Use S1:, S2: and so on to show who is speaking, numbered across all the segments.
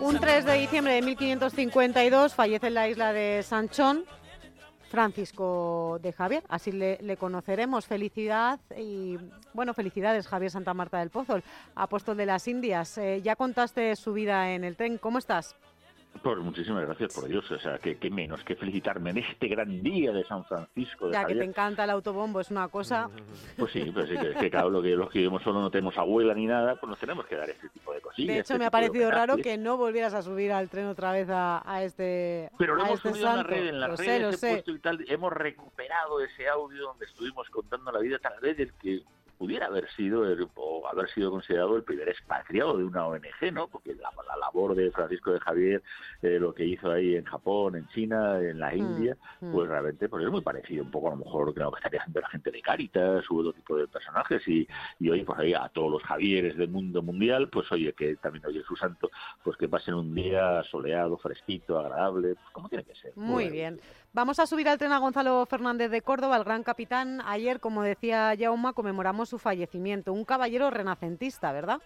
S1: Un 3 de diciembre de 1552 fallece en la isla de Sanchón Francisco de Javier, así le, le, conoceremos. Felicidad y, bueno, felicidades Javier Santa Marta del Pozo, apóstol de las Indias. Eh, ya contaste su vida en el tren, ¿cómo estás?
S2: Pues muchísimas gracias por Dios. O sea, que, menos que felicitarme en este gran día de San Francisco. De
S1: ya que te encanta el autobombo, es una cosa.
S2: Pues sí, pues sí, que, que claro, lo que los que vivimos solo no tenemos abuela ni nada, pues nos tenemos que dar este tipo de cosillas.
S1: De hecho,
S2: este
S1: me ha parecido raro que no volvieras a subir al tren otra vez a, a este.
S2: Pero lo
S1: a
S2: hemos
S1: este
S2: subido en la red, en las
S1: Lo sé, lo
S2: he
S1: sé.
S2: puesto y tal. Hemos recuperado ese audio donde estuvimos contando la vida tal vez del que pudiera haber sido el- o haber sido considerado el primer expatriado de una ONG, ¿no? Porque la, la labor de Francisco de Javier, eh, lo que hizo ahí en Japón, en China, en la
S1: Mm,
S2: India,
S1: mm.
S2: pues realmente pues es muy parecido un poco a lo mejor que lo que estaría haciendo la gente de Caritas u otro tipo de personajes y, y oye, pues ahí a todos los Javieres del mundo mundial, pues oye, que también oye su santo, pues que pasen un día soleado, fresquito, agradable, pues como tiene que ser.
S1: Muy
S2: Pues,
S1: bien. Vamos a subir al tren a Gonzalo Fernández de Córdoba, el gran capitán. Ayer, como decía Jauma, conmemoramos su fallecimiento. Un caballero renacentista, ¿verdad?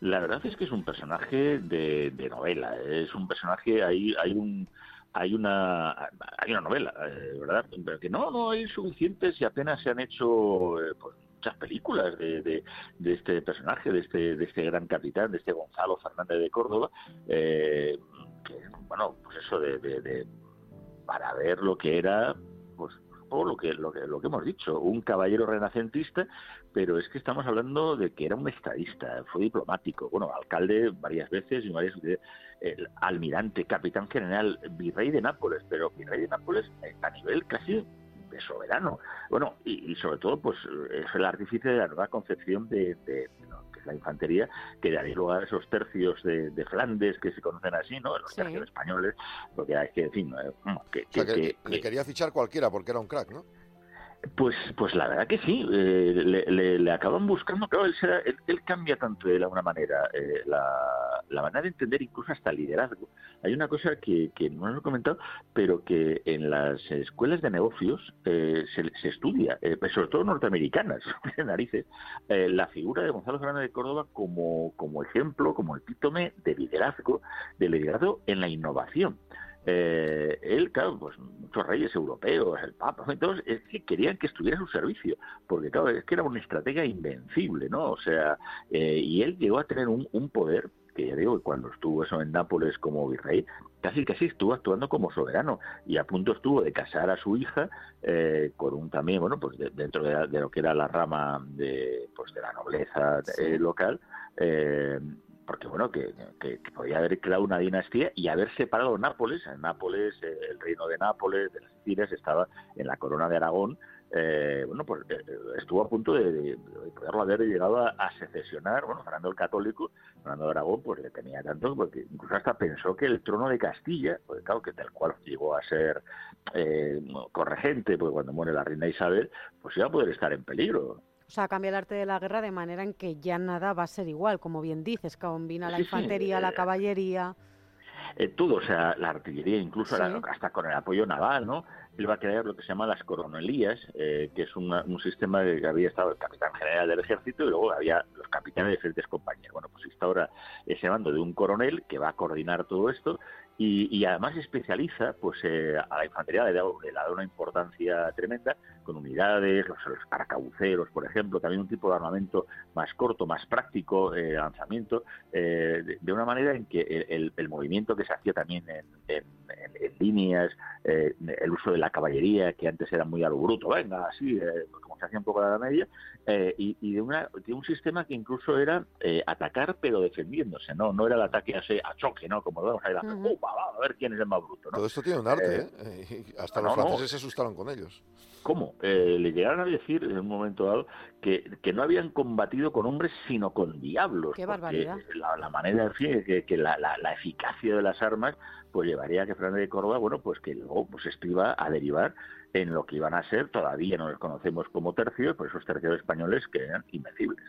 S2: La verdad es que es un personaje de, novela, es un personaje, hay, hay un hay una hay una novela, eh, ¿verdad? Pero que no, no hay suficientes y apenas se han hecho eh, pues, muchas películas de, este personaje, de este, de este gran capitán, de este Gonzalo Fernández de Córdoba, eh, bueno, pues eso de- para ver lo que era, pues o lo que, lo que lo que hemos dicho, un caballero renacentista, pero es que estamos hablando de que era un estadista, fue diplomático, bueno, alcalde varias veces y varias el almirante, capitán general, virrey de Nápoles, pero virrey de Nápoles eh, a nivel casi de soberano. Bueno, y, y sobre todo, pues es el artífice de la nueva concepción de, de- ¿no? Es la infantería, que daría lugar a esos tercios de, de Flandes que se conocen así, ¿no? Los
S1: Sí.
S2: tercios españoles, porque hay que, en fin, eh, que,
S3: O sea, que,
S2: que-
S3: le
S2: que-
S3: quería fichar cualquiera porque era un crack, ¿no?
S2: Pues, pues la verdad que sí, eh, le, le- le acaban buscando, claro, él, será- él, cambia tanto de alguna manera eh, la, manera de entender incluso hasta el liderazgo. Hay una cosa que, que no os he comentado, pero que en las escuelas de negocios eh, se, se estudia, eh, pues sobre todo norteamericanas, narices, eh, la figura de Gonzalo Fernández de Córdoba como, como ejemplo, como epítome de liderazgo, de liderazgo en la innovación. Eh, él, claro, pues muchos reyes europeos, el Papa, todos, es que querían que estuviera a su servicio, porque claro, es que era una estratega invencible, ¿no? O sea, eh, y él llegó a tener un, un poder que ya digo, cuando estuvo eso en Nápoles como virrey, casi casi estuvo actuando como soberano y a punto estuvo de casar a su hija eh, con un también, bueno, pues de- dentro de, la- de lo que era la rama de, pues de la nobleza
S1: Sí.
S2: eh, local, eh, porque bueno, que, podía haber creado una dinastía y haber separado Nápoles. En Nápoles, eh, el reino de Nápoles, de las Sicilias, estaba en la corona de Aragón. eh, bueno, pues eh, estuvo a punto de, de- de poderlo haber llegado a, a secesionar. Bueno, Fernando el Católico, Fernando de Aragón, pues le tenía tanto, porque incluso hasta pensó que el trono de Castilla, pues claro, que tal cual llegó a ser eh, corregente, pues cuando muere la reina Isabel, pues iba a poder estar en peligro.
S1: O sea, cambia el arte de la guerra de manera en que ya nada va a ser igual, como bien dices, combina la
S2: Sí, sí,
S1: infantería, la
S2: eh,
S1: caballería.
S2: Eh, todo, o sea, la artillería, incluso
S1: Sí.
S2: la- hasta con el apoyo naval, ¿no? Él va a crear lo que se llama las coronelías, eh, que es una- un sistema de que había estado el capitán general del ejército y luego había los capitanes de diferentes compañías. Bueno, pues instaura ese mando de un coronel que va a coordinar todo esto y, y además especializa pues eh, a la infantería, le da, le da una importancia tremenda con unidades, los, los arcabuceros, por ejemplo, también un tipo de armamento más corto, más práctico, eh, lanzamiento, eh, de, una manera en que el, el- el movimiento que se hacía también en, en- en- líneas, eh, el uso de la caballería, que antes era muy a lo bruto, venga, así, eh, como hacía un poco a la media, eh, y, y de, una, de un sistema que incluso era eh, atacar pero defendiéndose, ¿no? No era el ataque así, a choque, ¿no? Como lo vemos ahí, a ver quién es el más bruto. ¿no?
S3: Todo esto tiene un arte, ¿eh? ¿eh? Hasta los franceses se asustaron con ellos.
S2: ¿Cómo? Eh, le llegaron a decir en un momento dado que, que, no habían combatido con hombres sino con diablos.
S1: ¡Qué barbaridad!
S2: La, la manera, en fin, que, que la, la, la, eficacia de las armas pues llevaría a que Fernández de Córdoba, bueno, pues que luego pues esto iba a derivar en lo que iban a ser, todavía no los conocemos como tercios, por esos tercios españoles que eran invencibles.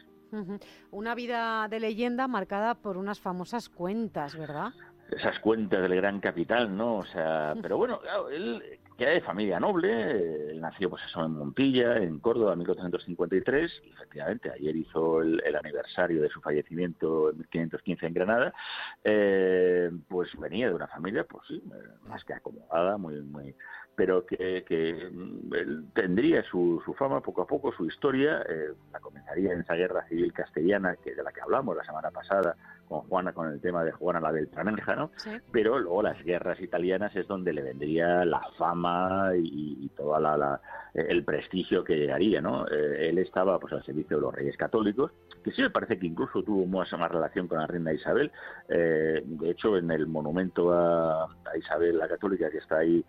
S1: Una vida de leyenda marcada por unas famosas cuentas, ¿verdad?
S2: Esas cuentas del gran capitán, ¿no? O sea, pero bueno, él que de familia noble, él nació pues eso en Montilla, en Córdoba, en 1453, y efectivamente ayer hizo el, el, aniversario de su fallecimiento en 1515 en Granada, eh, pues venía de una familia, pues sí, más que acomodada, muy, muy, pero que, que él tendría su, su, fama poco a poco, su historia, eh, la comenzaría en esa guerra civil castellana que de la que hablamos la semana pasada con Juana, con el tema de Juana la Beltraneja, ¿no? Sí. Pero luego las guerras italianas es donde le vendría la fama y, y toda la, la, el prestigio que llegaría, ¿no? Eh, él estaba pues al servicio de los reyes católicos, que sí me parece que incluso tuvo más, más relación con la reina Isabel. Eh, de hecho, en el monumento a, a Isabel la Católica que está ahí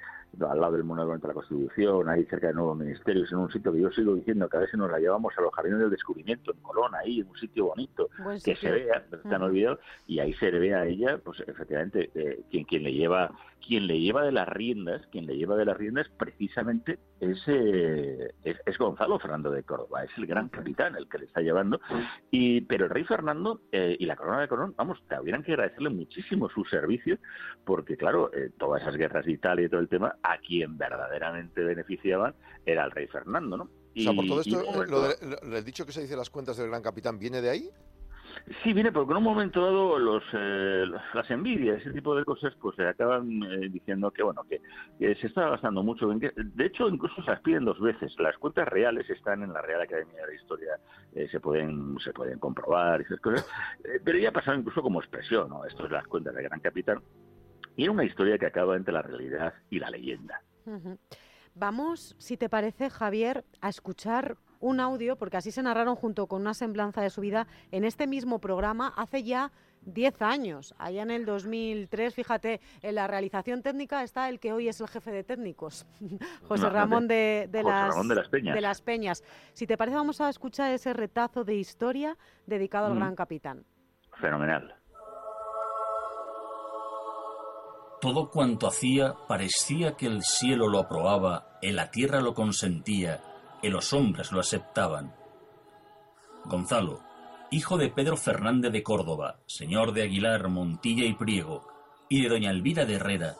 S2: al lado del monumento de la Constitución, ahí cerca de nuevos ministerios, en un sitio que yo sigo diciendo que a veces nos la llevamos a los jardines del descubrimiento en Colón, ahí, en un sitio bonito, Buen que sitio. se vea, están uh -huh. olvidados, y ahí se le ve a ella, pues efectivamente, eh, quien, quien le lleva quien le lleva de las riendas, quien le lleva de las riendas precisamente es, eh, es, es, Gonzalo Fernando de Córdoba, es el gran capitán el que le está llevando. Y, pero el rey Fernando eh, y la corona de Colón, vamos, tendrían que agradecerle muchísimo su servicio, porque claro, eh, todas esas guerras de Italia y todo el tema, a quien verdaderamente beneficiaban era el rey Fernando, ¿no?
S3: Y, o sea, por todo esto, y, lo, de, lo, el dicho que se dice las cuentas del gran capitán, ¿viene de ahí?
S2: Sí, viene porque en un momento dado los, eh, las envidias, ese tipo de cosas, pues se acaban eh, diciendo que bueno que, se está gastando mucho. De hecho, incluso se las piden dos veces. Las cuentas reales están en la Real Academia de Historia, eh, se pueden se pueden comprobar esas cosas, pero ya ha pasado incluso como expresión, ¿no? Esto es las cuentas del Gran Capitán. Y era una historia que acaba entre la realidad y la leyenda.
S1: Vamos, si te parece, Javier, a escuchar un audio, porque así se narraron junto con una semblanza de su vida en este mismo programa hace ya 10 años, allá en el 2003, fíjate, en la realización técnica está el que hoy es el jefe de técnicos, José Ramón de, de,
S2: José
S1: las,
S2: Ramón de, las, Peñas.
S1: de las Peñas. Si te parece, vamos a escuchar ese retazo de historia dedicado mm. al gran capitán.
S2: Fenomenal.
S4: Todo cuanto hacía parecía que el cielo lo aprobaba, y la tierra lo consentía, los hombres lo aceptaban. Gonzalo, hijo de Pedro Fernández de Córdoba, señor de Aguilar, Montilla y Priego, y de doña Elvira de Herrera,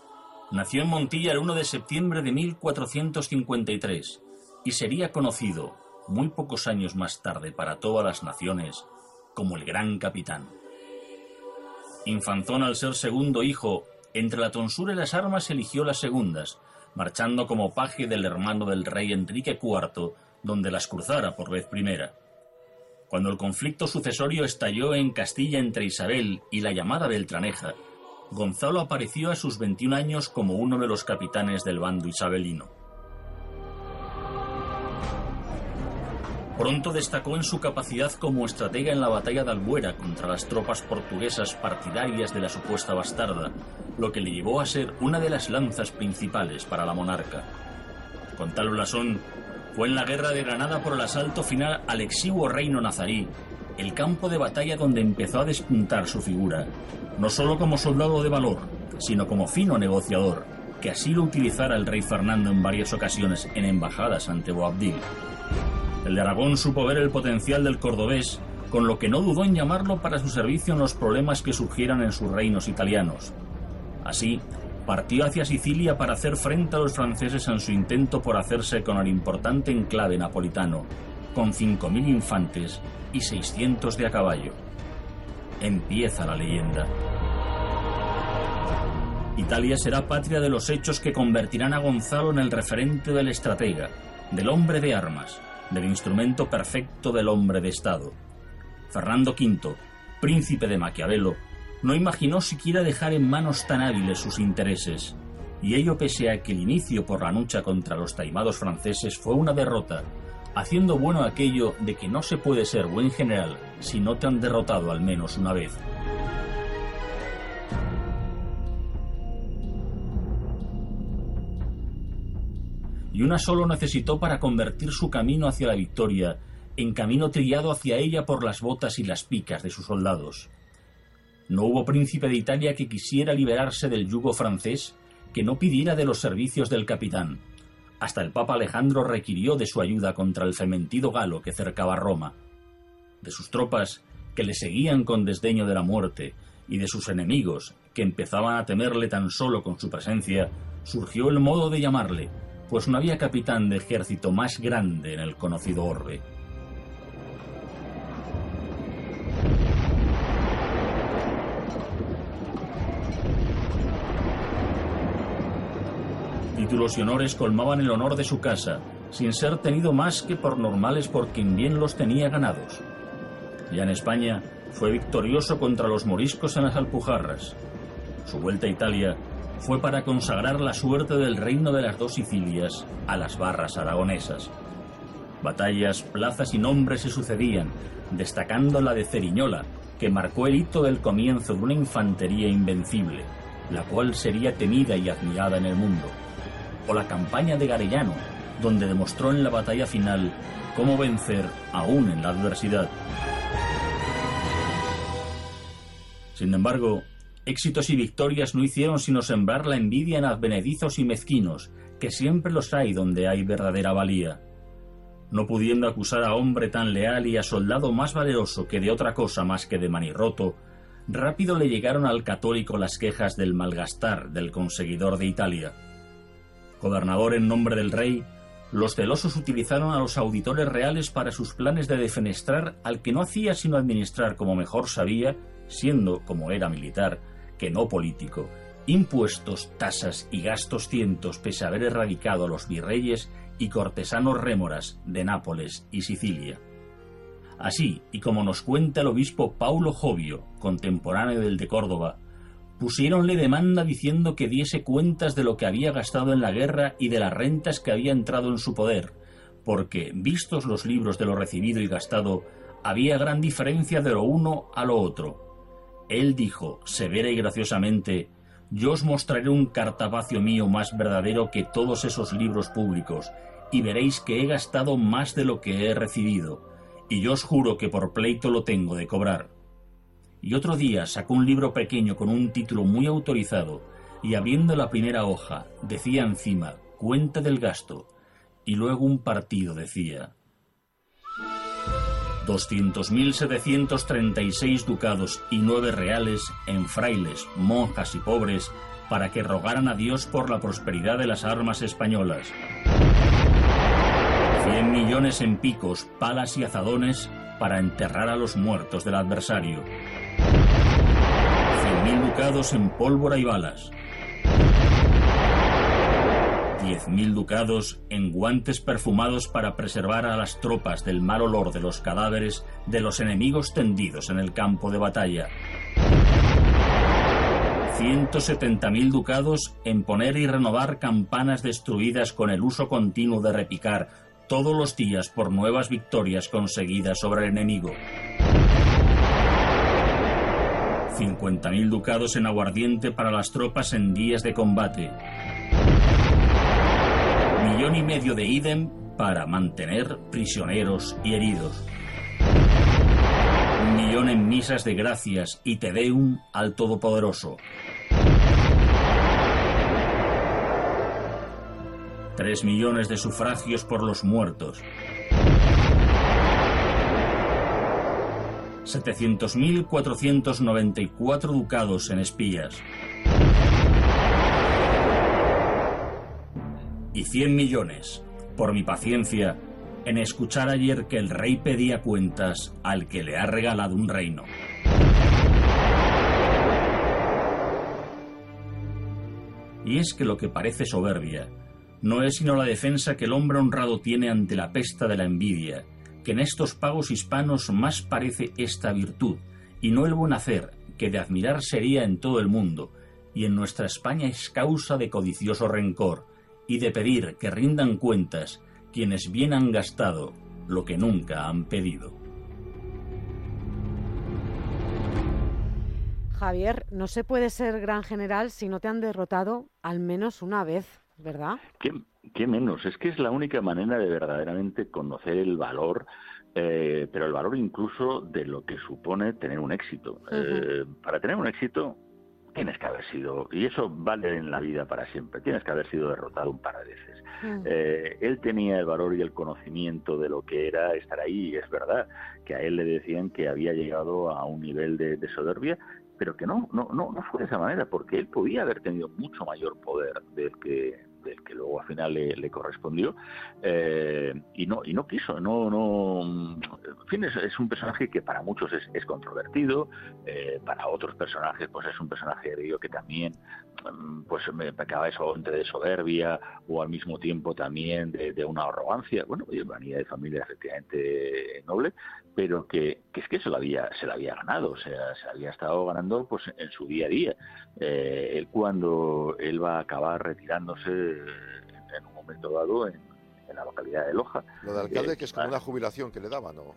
S4: nació en Montilla el 1 de septiembre de 1453 y sería conocido, muy pocos años más tarde para todas las naciones, como el Gran Capitán. Infanzón al ser segundo hijo, entre la tonsura y las armas eligió las segundas, marchando como paje del hermano del rey Enrique IV, donde las cruzara por vez primera. Cuando el conflicto sucesorio estalló en Castilla entre Isabel y la llamada Beltraneja, Gonzalo apareció a sus 21 años como uno de los capitanes del bando isabelino. Pronto destacó en su capacidad como estratega en la batalla de Albuera contra las tropas portuguesas partidarias de la supuesta bastarda, lo que le llevó a ser una de las lanzas principales para la monarca. Con tal blasón, fue en la guerra de Granada por el asalto final al exiguo reino nazarí, el campo de batalla donde empezó a despuntar su figura, no solo como soldado de valor, sino como fino negociador, que así lo utilizara el rey Fernando en varias ocasiones en embajadas ante Boabdil. El de Aragón supo ver el potencial del cordobés, con lo que no dudó en llamarlo para su servicio en los problemas que surgieran en sus reinos italianos. Así, partió hacia Sicilia para hacer frente a los franceses en su intento por hacerse con el importante enclave napolitano, con 5.000 infantes y 600 de a caballo. Empieza la leyenda. Italia será patria de los hechos que convertirán a Gonzalo en el referente del estratega, del hombre de armas, del instrumento perfecto del hombre de Estado. Fernando V, príncipe de Maquiavelo, no imaginó siquiera dejar en manos tan hábiles sus intereses, y ello pese a que el inicio por la lucha contra los taimados franceses fue una derrota, haciendo bueno aquello de que no se puede ser buen general si no te han derrotado al menos una vez. Y una solo necesitó para convertir su camino hacia la victoria en camino trillado hacia ella por las botas y las picas de sus soldados. No hubo príncipe de Italia que quisiera liberarse del yugo francés que no pidiera de los servicios del capitán. Hasta el Papa Alejandro requirió de su ayuda contra el fementido galo que cercaba Roma. De sus tropas, que le seguían con desdeño de la muerte, y de sus enemigos, que empezaban a temerle tan solo con su presencia, surgió el modo de llamarle, pues no había capitán de ejército más grande en el conocido orbe. Títulos y honores colmaban el honor de su casa, sin ser tenido más que por normales por quien bien los tenía ganados. Ya en España fue victorioso contra los moriscos en las Alpujarras. Su vuelta a Italia fue para consagrar la suerte del reino de las dos Sicilias a las barras aragonesas. Batallas, plazas y nombres se sucedían, destacando la de Ceriñola, que marcó el hito del comienzo de una infantería invencible, la cual sería temida y admirada en el mundo. O la campaña de Garellano, donde demostró en la batalla final cómo vencer aún en la adversidad. Sin embargo, éxitos y victorias no hicieron sino sembrar la envidia en advenedizos y mezquinos, que siempre los hay donde hay verdadera valía. No pudiendo acusar a hombre tan leal y a soldado más valeroso que de otra cosa más que de manirroto, rápido le llegaron al católico las quejas del malgastar del conseguidor de Italia. Gobernador en nombre del rey, los celosos utilizaron a los auditores reales para sus planes de defenestrar al que no hacía sino administrar como mejor sabía siendo, como era militar, que no político, impuestos, tasas y gastos cientos pese a haber erradicado a los virreyes y cortesanos rémoras de Nápoles y Sicilia. Así, y como nos cuenta el obispo Paulo Jovio, contemporáneo del de Córdoba, pusiéronle demanda diciendo que diese cuentas de lo que había gastado en la guerra y de las rentas que había entrado en su poder, porque, vistos los libros de lo recibido y gastado, había gran diferencia de lo uno a lo otro, él dijo, severa y graciosamente, Yo os mostraré un cartapacio mío más verdadero que todos esos libros públicos, y veréis que he gastado más de lo que he recibido, y yo os juro que por pleito lo tengo de cobrar. Y otro día sacó un libro pequeño con un título muy autorizado, y abriendo la primera hoja, decía encima, cuenta del gasto, y luego un partido decía, 200.736 ducados y nueve reales en frailes, monjas y pobres para que rogaran a Dios por la prosperidad de las armas españolas. 100 millones en picos, palas y azadones para enterrar a los muertos del adversario. 100.000 ducados en pólvora y balas. 10.000 ducados en guantes perfumados para preservar a las tropas del mal olor de los cadáveres de los enemigos tendidos en el campo de batalla. 170.000 ducados en poner y renovar campanas destruidas con el uso continuo de repicar todos los días por nuevas victorias conseguidas sobre el enemigo. 50.000 ducados en aguardiente para las tropas en días de combate millón y medio de idem para mantener prisioneros y heridos. Un millón en misas de gracias y te deum al Todopoderoso. Tres millones de sufragios por los muertos. 700.494 ducados en espías. Y 100 millones por mi paciencia en escuchar ayer que el rey pedía cuentas al que le ha regalado un reino. Y es que lo que parece soberbia no es sino la defensa que el hombre honrado tiene ante la pesta de la envidia, que en estos pagos hispanos más parece esta virtud, y no el buen hacer, que de admirar sería en todo el mundo, y en nuestra España es causa de codicioso rencor, y de pedir que rindan cuentas quienes bien han gastado lo que nunca han pedido.
S1: Javier, no se puede ser gran general si no te han derrotado al menos una vez. ¿verdad?
S2: ¿Qué, menos? Es que es la única manera de verdaderamente conocer el valor, eh, pero el valor incluso de lo que supone tener un éxito. Eh, para tener un éxito tienes que haber sido, y eso vale en la vida para siempre, tienes que haber sido derrotado un par de veces. Mm. Eh, él tenía el valor y el conocimiento de lo que era estar ahí, y es verdad que a él le decían que había llegado a un nivel de, de soberbia pero que no, no, no, no fue de esa manera, porque él podía haber tenido mucho mayor poder del que, del que luego al final le, correspondió eh, y no y no quiso no no en fin es, un personaje que para muchos es, controvertido eh, para otros personajes pues es un personaje que también mm, pues me pecaba eso de soberbia o al mismo tiempo también de, una arrogancia bueno venía de familia efectivamente noble pero que, es que se lo había se lo había ganado o sea se había estado ganando pues en su día a día. Eh, él cuando él va a acabar retirándose en un momento dado en, la localidad de Loja.
S3: Lo de alcalde, que es como una jubilación que le daban, ¿no?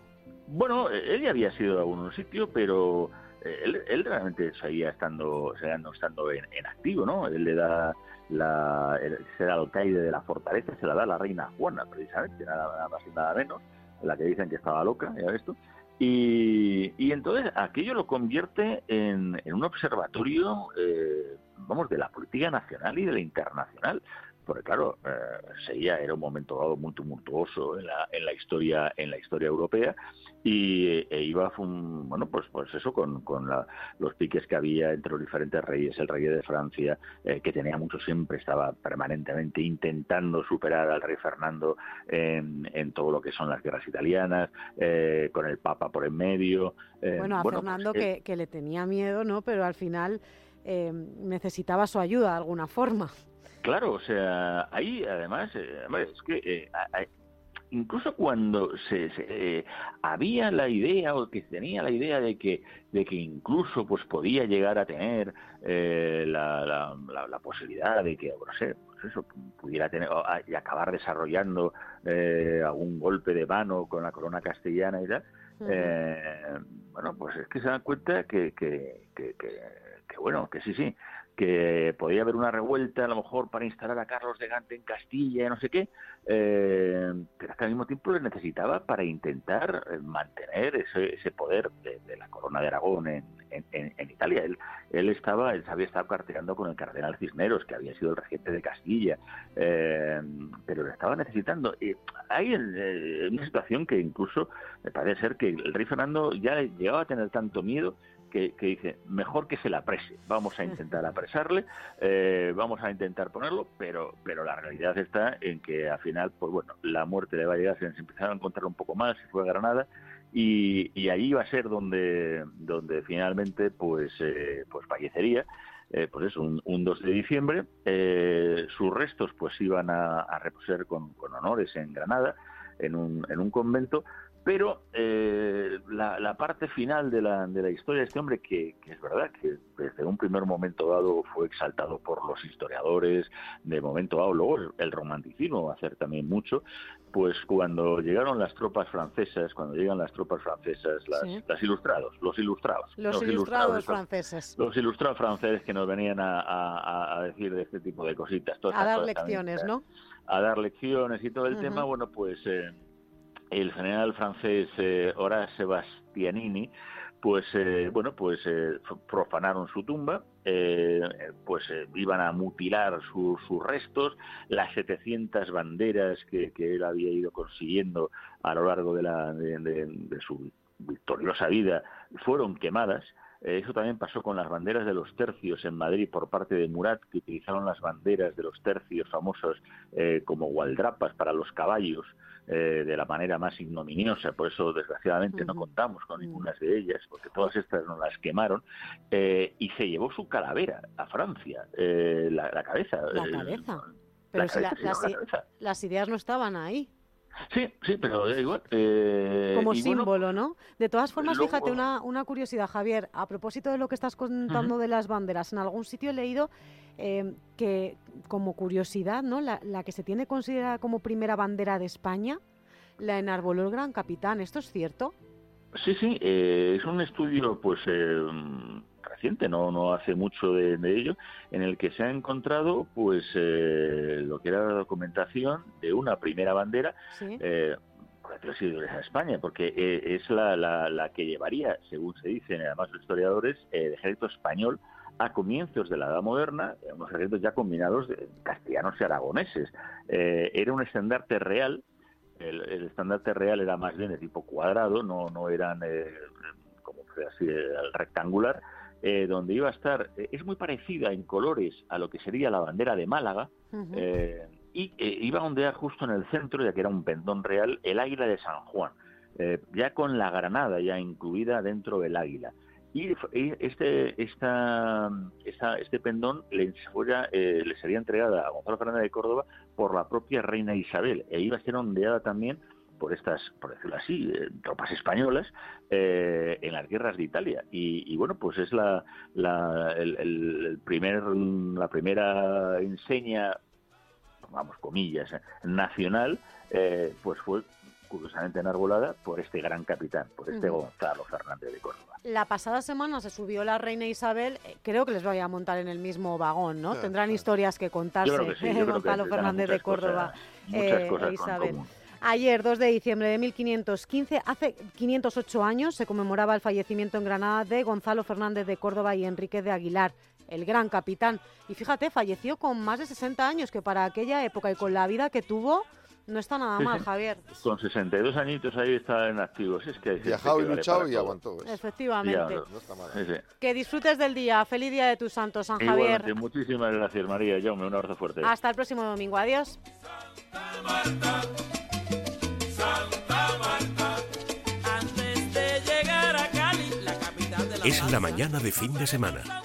S2: Bueno, él ya había sido a algún sitio, pero eh, él, realmente seguía estando, seguía estando en, activo, ¿no? Él le da la, ser alcaide de la fortaleza, se la da la reina Juana, precisamente, nada, más y nada menos, la que dicen que estaba loca, ya ves tú. Y, y entonces aquello lo convierte en, en un observatorio, eh, vamos, de la política nacional y de la internacional porque claro, eh, seguía, era un momento dado muy tumultuoso en la, en la historia, en la historia europea, y e iba bueno pues pues eso con, con los piques que había entre los diferentes reyes, el rey de Francia, eh, que tenía mucho siempre, estaba permanentemente intentando superar al rey Fernando en, en todo lo que son las guerras italianas, eh, con el Papa por en medio.
S1: bueno, a pues, Fernando que, que, le tenía miedo, ¿no? Pero al final necesitaba su ayuda de alguna forma.
S2: Claro, o sea, ahí además, eh, es que eh, incluso cuando se, eh, había la idea o que tenía la idea de que de que incluso pues podía llegar a tener la, la, posibilidad de que no sé pues eso pudiera tener y acabar desarrollando algún golpe de mano con la corona castellana y tal bueno pues es que se dan cuenta que, que, que, que bueno que sí sí que podía haber una revuelta a lo mejor para instalar a Carlos de Gante en Castilla, no sé qué, eh, pero que al mismo tiempo le necesitaba para intentar eh, mantener ese, ese poder de, la corona de Aragón en, en, Italia. Él, él estaba, él había estado carteando con el cardenal Cisneros, que había sido el regente de Castilla, eh, pero le estaba necesitando. Y hay una situación que incluso me parece ser que el rey Fernando ya llegaba a tener tanto miedo que, dice, mejor que se la aprese, vamos a intentar apresarle, eh, vamos a intentar ponerlo, pero, pero la realidad está en que al final, pues bueno, la muerte le va a llegar, se empezaron a encontrar un poco más, se fue a Granada, y, y ahí va a ser donde, donde finalmente pues, eh, pues fallecería. Eh, pues es un, 2 de diciembre. sus restos pues iban a, reposar con, con, honores en Granada, en un, en un convento, pero eh, la, parte final de la, de la historia de este hombre, que, es verdad que desde un primer momento dado fue exaltado por los historiadores, de momento dado luego el, romanticismo va a hacer también mucho, pues cuando llegaron las tropas francesas, cuando llegan las tropas francesas, las, ilustrados, los ilustrados.
S1: Los, ilustrados, franceses.
S2: Los ilustrados franceses que nos venían a, decir de este tipo de cositas.
S1: a dar lecciones, ¿no?
S2: A dar lecciones y todo el tema, bueno, pues... Eh, el general francés eh, Horace Sebastianini, pues eh, bueno, pues eh, profanaron su tumba, pues iban a mutilar sus restos, las 700 banderas que, él había ido consiguiendo a lo largo de, la, de su victoriosa vida fueron quemadas. Eso también pasó con las banderas de los tercios en Madrid por parte de Murat, que utilizaron las banderas de los tercios famosos como gualdrapas para los caballos eh, de la manera más ignominiosa, por eso desgraciadamente no contamos con ninguna de ellas, porque todas estas nos las quemaron, eh, y se llevó su calavera a Francia, eh, la, cabeza.
S1: La cabeza. Pero las ideas no estaban ahí.
S2: Sí, sí, pero igual.
S1: Como símbolo, ¿no? De todas formas, fíjate, una, una curiosidad, Javier, a propósito de lo que estás contando de las banderas, en algún sitio he leído Em, que como curiosidad, ¿no? La, que se tiene considerada como primera bandera de España, la enarboló el gran capitán. ¿Esto es cierto?
S2: Sí, sí, eh, es un estudio pues eh, reciente, no, no hace mucho de, ello, en el que se ha encontrado pues eh, lo que era la documentación de una primera bandera. Eh, de España, porque eh, es la, la, que llevaría, según se dicen además los historiadores, el ejército español a comienzos de la Edad Moderna, unos ejércitos ya combinados de castellanos y aragoneses. era un estandarte real el, estandarte real era más bien de tipo cuadrado, no, no eran eh, como así rectangular, eh, donde iba a estar, eh, es muy parecida en colores a lo que sería la bandera de Málaga, y iba a ondear justo en el centro, ya que era un pendón real, el águila de San Juan, ya con la granada ya incluida dentro del águila. Y este, esta, este pendón le, fuera, le sería entregada a Gonzalo Fernández de Córdoba por la propia reina Isabel e iba a ser ondeada también por estas, por decirlo así, eh, tropas españolas eh, en las guerras de Italia. Y, bueno, pues es la, la, el, primer, la primera enseña, vamos, comillas, nacional, eh, pues fue curiosamente enarbolada por este gran capitán, por este Gonzalo Fernández de Córdoba.
S1: La pasada semana se subió la reina Isabel, eh, creo que les voy a montar en el mismo vagón, ¿no? Tendrán historias que contarse, Gonzalo Fernández de Córdoba
S2: eh, e Isabel.
S1: Ayer, 2 de diciembre de 1515, hace 508 años, se conmemoraba el fallecimiento en Granada de Gonzalo Fernández de Córdoba y Enrique de Aguilar, el gran capitán. Y fíjate, falleció con más de 60 años, que para aquella época y con la vida que tuvo, no está nada mal, Javier.
S2: Con 62 añitos ahí está en activos. Es que
S3: Viajado y luchado y aguantó.
S1: Efectivamente. Que disfrutes del día. Feliz día de tus santos, San Javier.
S2: Muchísimas gracias, María. Yo un abrazo fuerte.
S1: Hasta el próximo domingo. Adiós.
S5: Es la mañana de fin de semana.